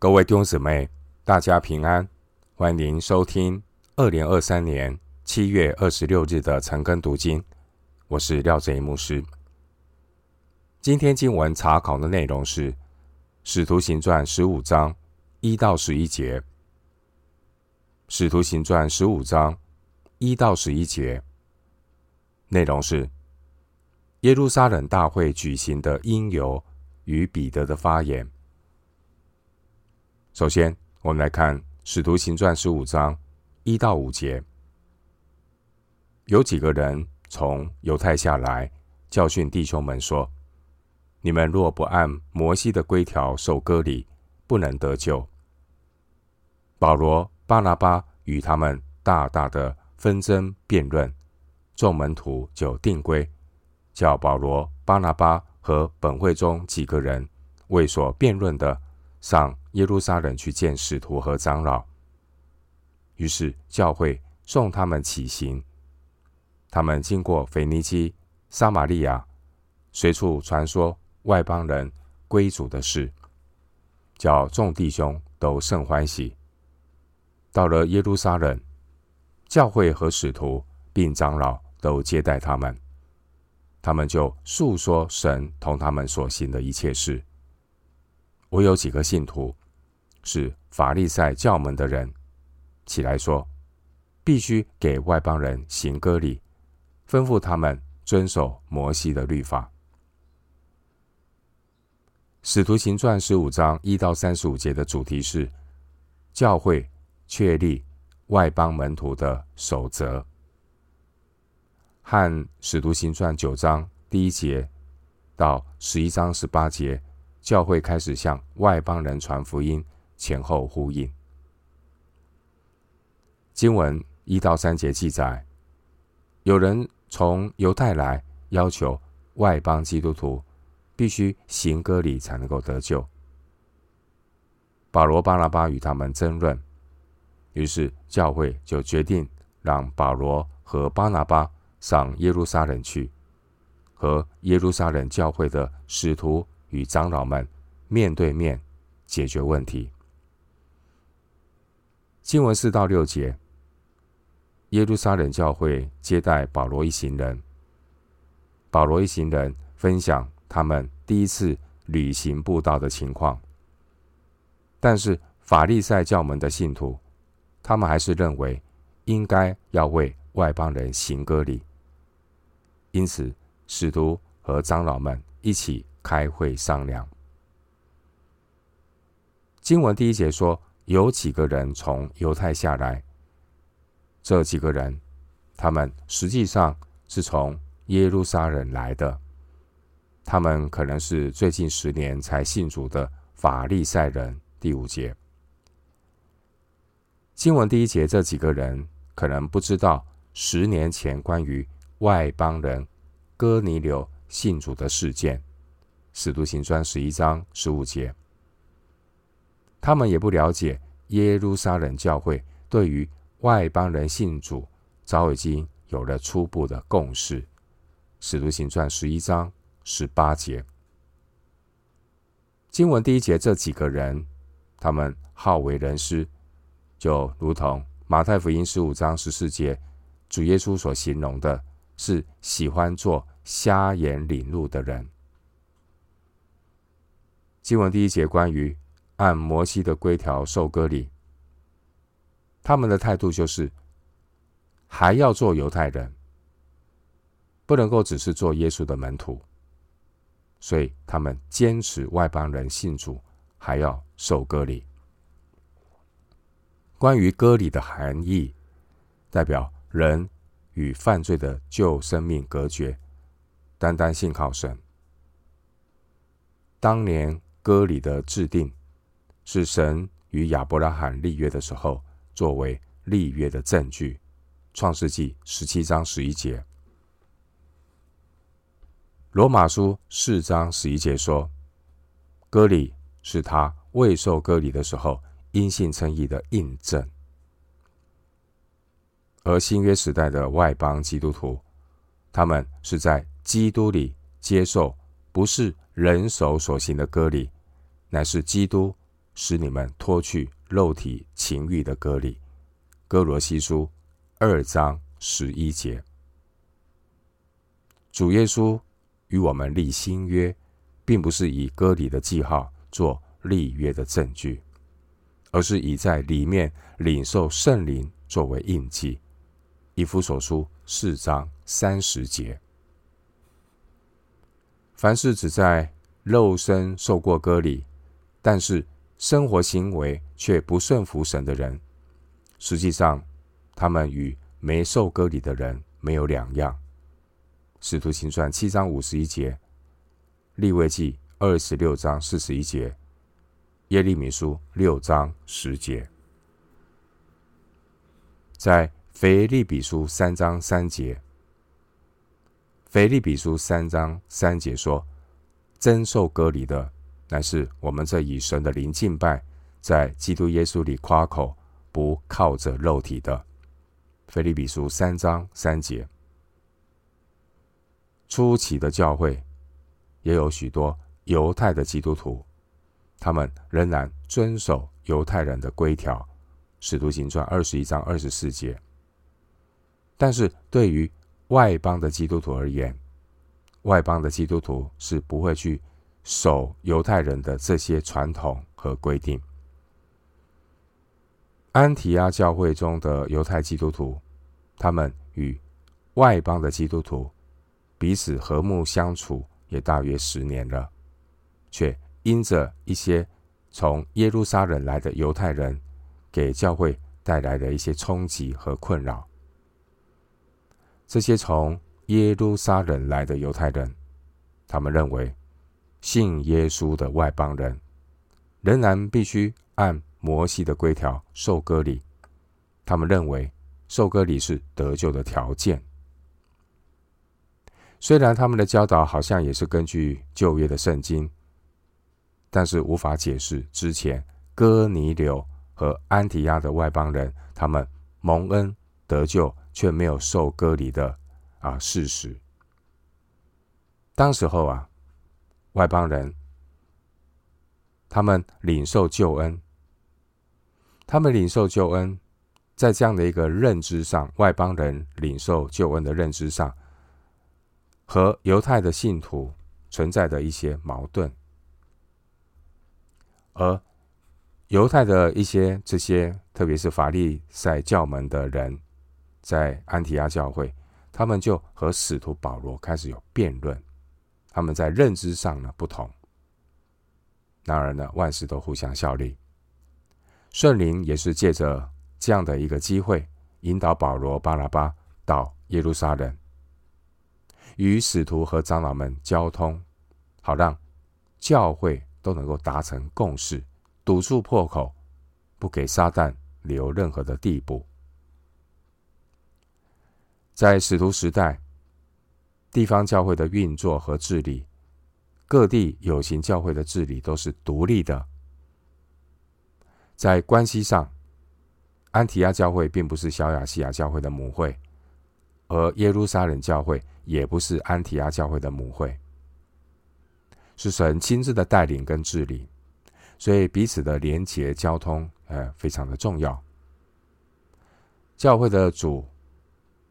各位弟兄姊妹，大家平安，欢迎收听二零二三年七月二十六日的晨更读经。我是廖哲一牧师。今天经文查考的内容是《使徒行传》十五章一到十一节，《使徒行传》十五章一到十一节内容是耶路撒冷大会举行的因由与彼得的发言。首先，我们来看《使徒行传》十五章一到五节。有几个人从犹太下来，教训弟兄们说：“你们若不按摩西的规条受割礼，不能得救。”保罗、巴拿巴与他们大大的纷争辩论，众门徒就定规，叫保罗、巴拿巴和本会中几个人为所辩论的。上耶路撒冷去见使徒和长老，于是教会送他们起行。他们经过腓尼基、撒玛利亚，随处传说外邦人归主的事，叫众弟兄都甚欢喜。到了耶路撒冷，教会和使徒并长老都接待他们，他们就述说神同他们所行的一切事。我有几个信徒是法利赛教门的人，起来说，必须给外邦人行割礼，吩咐他们遵守摩西的律法。使徒行传十五章一到三十五节的主题是教会确立外邦门徒的守则，和使徒行传九章第一节到十一章十八节。教会开始向外邦人传福音，前后呼应。经文一到三节记载，有人从犹太来，要求外邦基督徒必须行割礼才能够得救。保罗、巴拿巴与他们争论，于是教会就决定让保罗和巴拿巴上耶路撒冷去，和耶路撒冷教会的使徒。与长老们面对面解决问题。经文四到六节，耶路撒冷教会接待保罗一行人。保罗一行人分享他们第一次旅行布道的情况，但是法利赛教门的信徒，他们还是认为应该要为外邦人行割礼，因此使徒和长老们一起。开会商量。经文第一节说，有几个人从犹太下来。这几个人，他们实际上是从耶路撒冷来的。他们可能是最近十年才信主的法利赛人。第五节，经文第一节，这几个人可能不知道十年前关于外邦人哥尼流信主的事件。使徒行传十一章十五节，他们也不了解耶路撒冷教会对于外邦人信主早已经有了初步的共识。使徒行传十一章十八节，经文第一节这几个人，他们好为人师，就如同马太福音十五章十四节，主耶稣所形容的是喜欢做瞎眼领路的人。经文第一节关于按摩西的规条受割礼，他们的态度就是还要做犹太人，不能够只是做耶稣的门徒，所以他们坚持外邦人信主还要受割礼。关于割礼的含义，代表人与犯罪的旧生命隔绝，单单信靠神。当年。割礼的制定是神与亚伯拉罕立约的时候，作为立约的证据。创世纪十七章十一节，罗马书四章十一节说，割礼是他未受割礼的时候因信称义的印证。而新约时代的外邦基督徒，他们是在基督里接受，不是人手所行的割礼，乃是基督使你们脱去肉体情欲的割礼。哥罗西书二章十一节。主耶稣与我们立新约，并不是以割礼的记号做立约的证据，而是以在里面领受圣灵作为印记。以弗所书四章三十节。凡是只在肉身受过割礼，但是生活行为却不顺服神的人，实际上他们与没受割礼的人没有两样。使徒行传七章五十一节，利未记二十六章四十一节，耶利米书六章十节，在腓利比书三章三节。腓利比书三章三节说：“真受割礼的，乃是我们这以神的灵敬拜，在基督耶稣里夸口，不靠着肉体的。”腓利比书三章三节。初期的教会也有许多犹太的基督徒，他们仍然遵守犹太人的规条，《使徒行传》二十一章二十四节。但是对于外邦的基督徒而言，外邦的基督徒是不会去守犹太人的这些传统和规定。安提阿教会中的犹太基督徒，他们与外邦的基督徒彼此和睦相处也大约十年了，却因着一些从耶路撒冷来的犹太人，给教会带来的一些冲击和困扰。这些从耶路撒冷来的犹太人，他们认为信耶稣的外邦人仍然必须按摩西的规条受割礼。他们认为受割礼是得救的条件。虽然他们的教导好像也是根据旧约的圣经，但是无法解释之前哥尼流和安提亚的外邦人他们蒙恩得救。却没有受割礼的啊事实。当时候啊，外邦人他们领受救恩，他们领受救恩，在这样的一个认知上，外邦人领受救恩的认知上，和犹太的信徒存在的一些矛盾，而犹太的一些这些，特别是法利赛教门的人。在安提阿教会，他们就和使徒保罗开始有辩论。他们在认知上呢不同，然而呢，万事都互相效力。圣灵也是借着这样的一个机会，引导保罗、巴拿巴到耶路撒冷，与使徒和长老们交通，好让教会都能够达成共识，堵住破口，不给撒旦留任何的地步。在使徒时代，地方教会的运作和治理，各地有形教会的治理都是独立的。在关系上，安提亚教会并不是小亚细亚教会的母会，而耶路撒冷教会也不是安提亚教会的母会，是神亲自的带领跟治理，所以彼此的连结交通，呃，非常的重要。教会的主。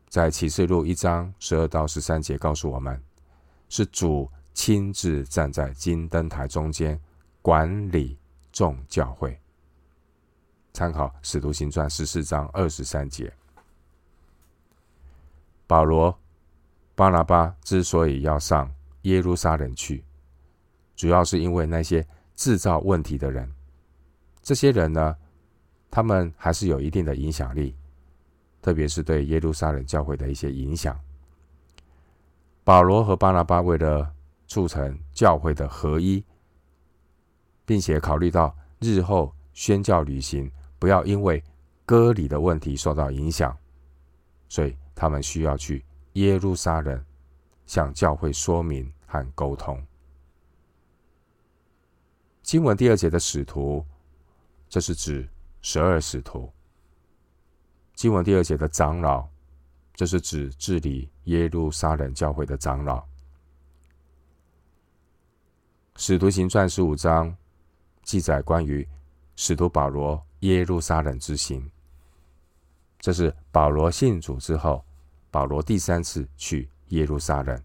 在启示录一章十二到十三节告诉我们，是主亲自站在金灯台中间管理众教会。参考使徒行传十四章二十三节。保罗、巴拿巴之所以要上耶路撒冷去，主要是因为那些制造问题的人。这些人呢，他们还是有一定的影响力。特别是对耶路撒冷教会的一些影响，保罗和巴拿巴为了促成教会的合一，并且考虑到日后宣教旅行不要因为割礼的问题受到影响，所以他们需要去耶路撒冷向教会说明和沟通。经文第二节的使徒，这是指十二使徒。经文第二节的长老，这是指治理耶路撒冷教会的长老。使徒行传十五章记载关于使徒保罗耶路撒冷之行。这是保罗信主之后，保罗第三次去耶路撒冷。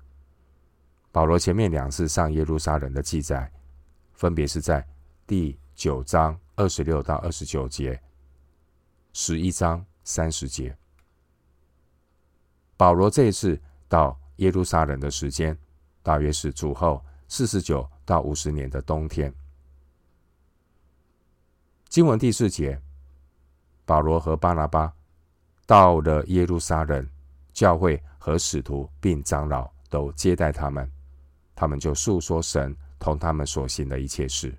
保罗前面两次上耶路撒冷的记载，分别是在第九章二十六到二十九节，十一章三十节。保罗这一次到耶路撒冷的时间，大约是主后四十九到五十年的冬天。经文第四节，保罗和巴拿巴到了耶路撒冷，教会和使徒并长老都接待他们，他们就述说神同他们所行的一切事。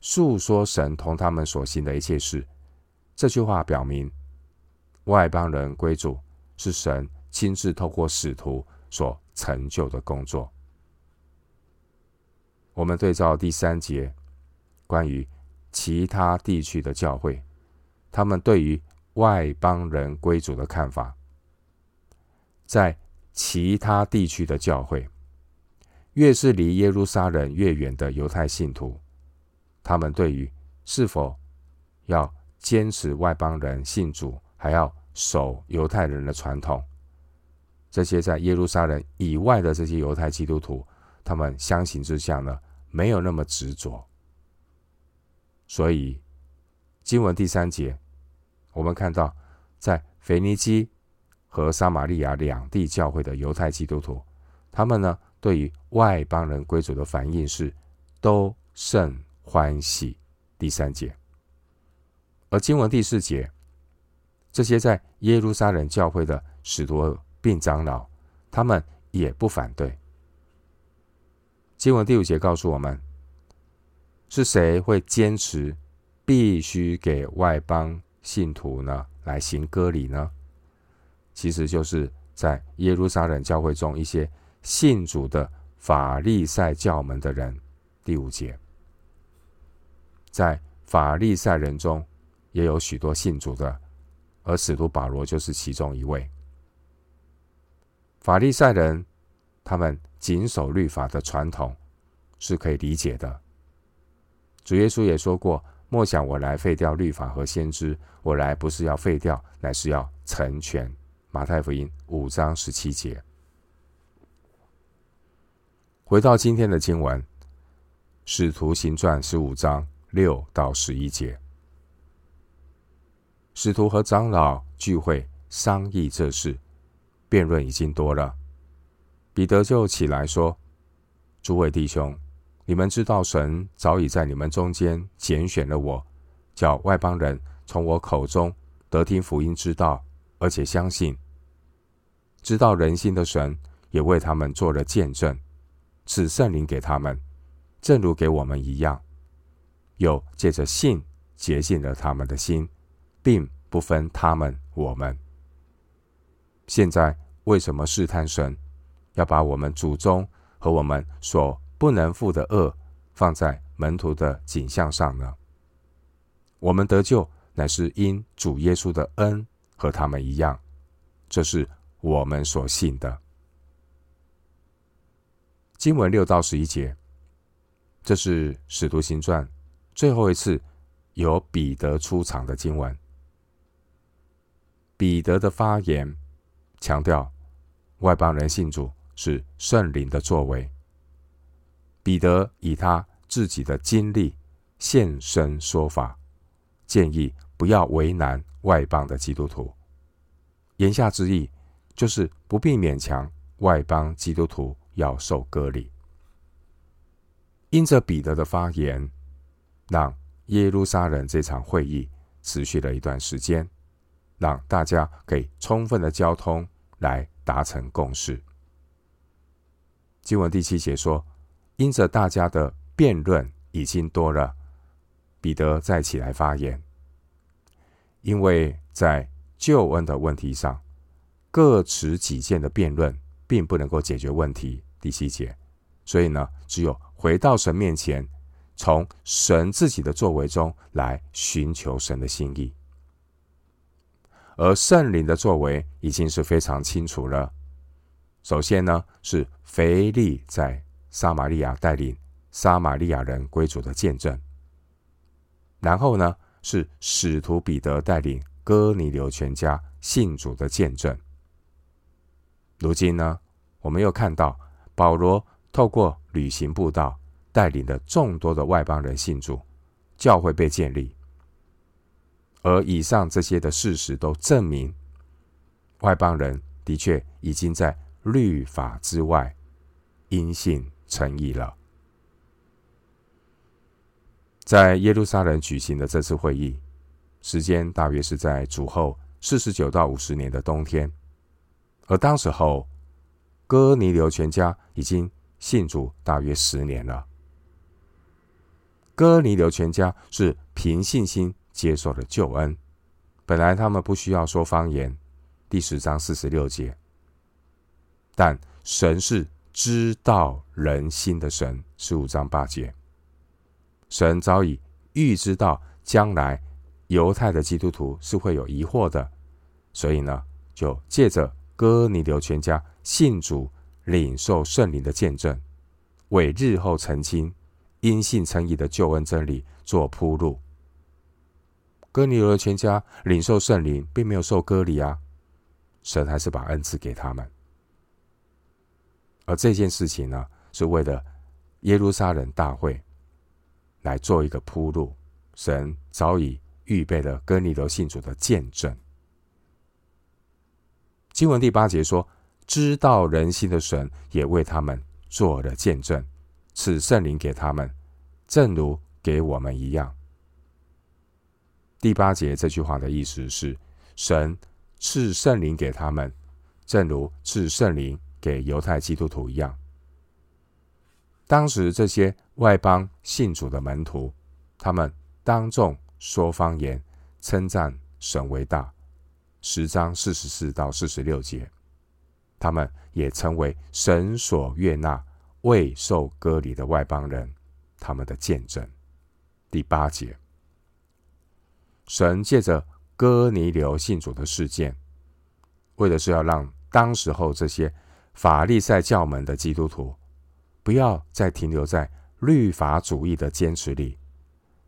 述说神同他们所行的一切事，这句话表明外邦人归主是神亲自透过使徒所成就的工作。我们对照第三节，关于其他地区的教会，他们对于外邦人归主的看法，在其他地区的教会，越是离耶路撒冷越远的犹太信徒，他们对于是否要坚持外邦人信主，还要守犹太人的传统，这些在耶路撒冷以外的这些犹太基督徒，他们相形之下呢，没有那么执着。所以，经文第三节，我们看到，在腓尼基和撒玛利亚两地教会的犹太基督徒，他们呢，对于外邦人归主的反应是都甚欢喜。第三节，而经文第四节，这些在耶路撒冷教会的使徒并长老，他们也不反对。经文第五节告诉我们。是谁会坚持必须给外邦信徒呢来行割礼呢？其实就是在耶路撒冷教会中一些信主的法利赛教门的人。第五节，在法利赛人中也有许多信主的，而使徒保罗就是其中一位。法利赛人他们谨守律法的传统是可以理解的。主耶稣也说过：“莫想我来废掉律法和先知，我来不是要废掉，乃是要成全。”马太福音五章十七节。回到今天的经文，《使徒行传》十五章六到十一节，使徒和长老聚会商议这事，辩论已经多了。彼得就起来说：“诸位弟兄。”你们知道，神早已在你们中间拣选了我，叫外邦人从我口中得听福音之道，而且相信。知道人心的神也为他们做了见证，赐圣灵给他们，正如给我们一样。又借着信洁净了他们的心，并不分他们我们。现在为什么试探神，要把我们祖宗和我们所不能负的恶放在门徒的景象上呢？我们得救乃是因主耶稣的恩，和他们一样，这是我们所信的。经文六到十一节，这是使徒行传最后一次由彼得出场的经文。彼得的发言强调外邦人信主是圣灵的作为。彼得以他自己的经历现身说法，建议不要为难外邦的基督徒。言下之意就是不必勉强外邦基督徒要受割礼。因着彼得的发言，让耶路撒冷这场会议持续了一段时间，让大家可以充分的交通来达成共识。经文第七节说。因着大家的辩论已经多了，彼得再起来发言。因为在救恩的问题上，各持己见的辩论并不能够解决问题。第七节，所以呢，只有回到神面前，从神自己的作为中来寻求神的心意。而圣灵的作为已经是非常清楚了。首先呢，是腓力在。撒玛利亚带领撒玛利亚人归主的见证，然后呢，是使徒彼得带领哥尼流全家信主的见证。如今呢，我们又看到保罗透过旅行布道，带领的众多的外邦人信主，教会被建立。而以上这些的事实都证明，外邦人的确已经在律法之外因信称义了。在耶路撒冷举行的这次会议，时间大约是在主后四十九到五十年的冬天，而当时候哥尼流全家已经信主大约十年了。哥尼流全家是凭信心接受了救恩，本来他们不需要说方言，第十章四十六节，但神是知道人心的神，十五章八节。神早已预知到将来犹太的基督徒是会有疑惑的，所以呢，就借着哥尼流全家信主、领受圣灵的见证，为日后澄清因信称义的救恩真理做铺路。哥尼流全家领受圣灵，并没有受割礼啊，神还是把恩赐给他们。而这件事情呢，是为了耶路撒冷大会。来做一个铺路，神早已预备了哥尼流信主的见证。经文第八节说：“知道人心的神也为他们做了见证，赐圣灵给他们，正如给我们一样。”第八节这句话的意思是：神赐圣灵给他们，正如赐圣灵给犹太基督徒一样。当时这些外邦信主的门徒，他们当众说方言，称赞神为大。十章四十四到四十六节，他们也成为神所悦纳、未受割礼的外邦人，他们的见证。第八节，神借着哥尼流信主的事件，为的是要让当时候这些法利赛教门的基督徒。不要再停留在律法主义的坚持里，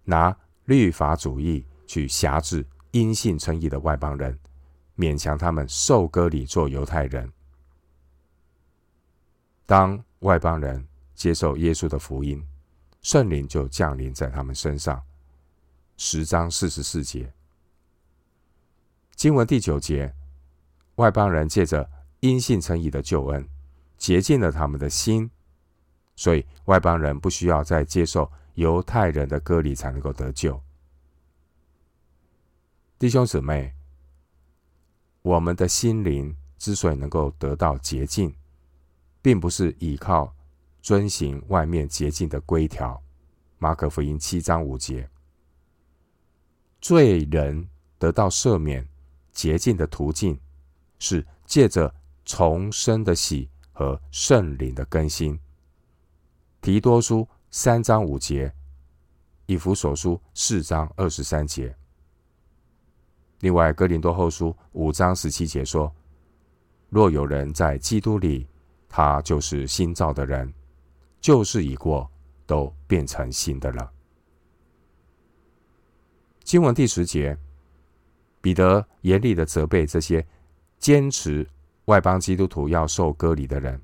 拿律法主义去辖制因信称义的外邦人，勉强他们受割礼做犹太人。当外邦人接受耶稣的福音，圣灵就降临在他们身上。十章四十四节，经文第九节，外邦人借着因信称义的救恩，洁净了他们的心。所以，外邦人不需要再接受犹太人的割礼才能够得救。弟兄姊妹，我们的心灵之所以能够得到洁净，并不是依靠遵行外面洁净的规条。马可福音七章五节，罪人得到赦免、洁净的途径，是借着重生的喜和圣灵的更新。提多书三章五节，以弗所书四章二十三节。另外，哥林多后书五章十七节说：“若有人在基督里，他就是新造的人，旧事已过，都变成新的了。”经文第十节，彼得严厉的责备这些坚持外邦基督徒要受割礼的人，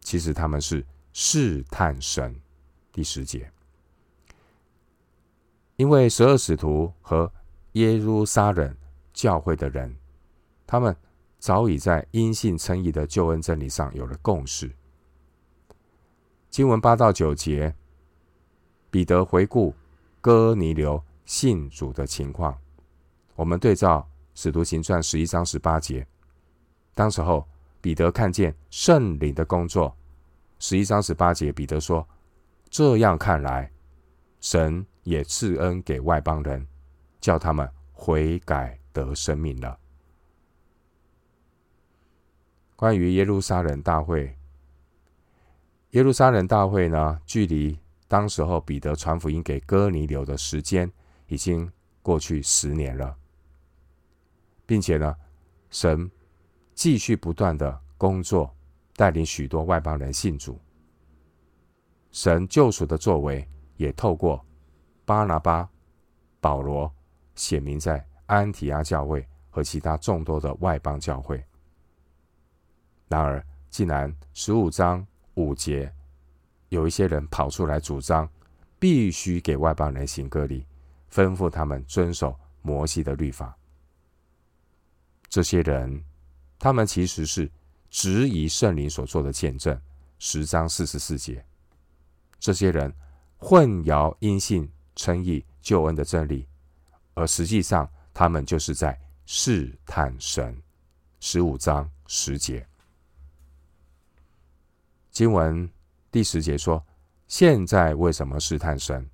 其实他们是。试探神，第十节，因为十二使徒和耶路撒冷教会的人，他们早已在因信称义的救恩真理上有了共识。经文八到九节，彼得回顾哥尼流信主的情况，我们对照使徒行传十一章十八节，当时候彼得看见圣灵的工作。十一章十八节，彼得说：“这样看来，神也赐恩给外邦人，叫他们悔改得生命了。”关于耶路撒冷大会，耶路撒冷大会呢，距离当时候彼得传福音给哥尼流的时间已经过去十年了，并且呢，神继续不断的工作。带领许多外邦人信主，神救赎的作为也透过巴拿巴保罗显明在安提阿教会和其他众多的外邦教会。然而，既然十五章五节有一些人跑出来主张必须给外邦人行割礼，吩咐他们遵守摩西的律法，这些人，他们其实是质疑圣灵所做的见证。十章四十四节，这些人混淆因信称义救恩的真理，而实际上他们就是在试探神。十五章十节。经文第十节说：“现在为什么试探神？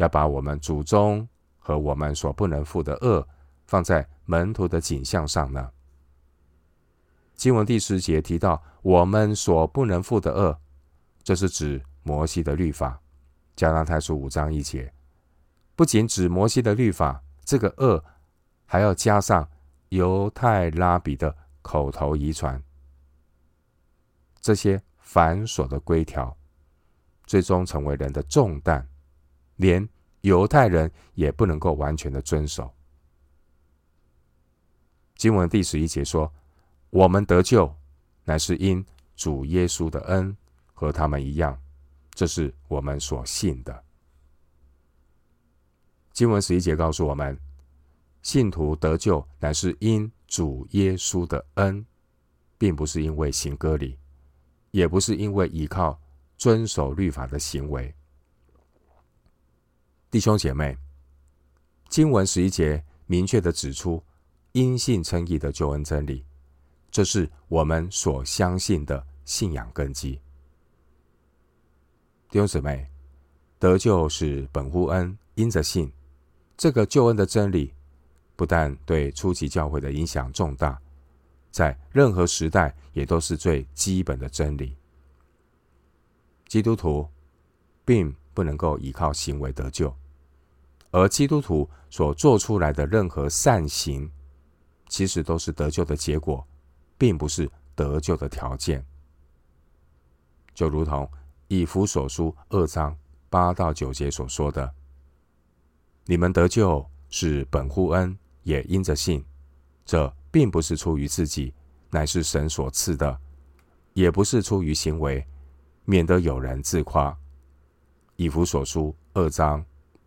要把我们祖宗和我们所不能负的恶放在门徒的景象上呢？”经文第十节提到“我们所不能负的恶”，这是指摩西的律法。加拉太书五章一节，不仅指摩西的律法，这个恶还要加上犹太拉比的口头遗传，这些。繁琐的规条，最终成为人的重担，连犹太人也不能够完全的遵守。经文第十一节说：“我们得救，乃是因主耶稣的恩，和他们一样，这是我们所信的。”经文十一节告诉我们，信徒得救乃是因主耶稣的恩，并不是因为行割礼。也不是因为依靠遵守律法的行为，弟兄姐妹，经文十一节明确的指出因信称义的救恩真理，这是我们所相信的信仰根基。弟兄姊妹，得救是本乎恩，因着信。这个救恩的真理，不但对初期教会的影响重大。在任何时代，也都是最基本的真理。基督徒并不能够依靠行为得救，而基督徒所做出来的任何善行，其实都是得救的结果，并不是得救的条件。就如同以弗所书二章八到九节所说的：“你们得救是本乎恩，也因着信。”这并不是出于自己，乃是神所赐的；也不是出于行为，免得有人自夸。以弗所书二章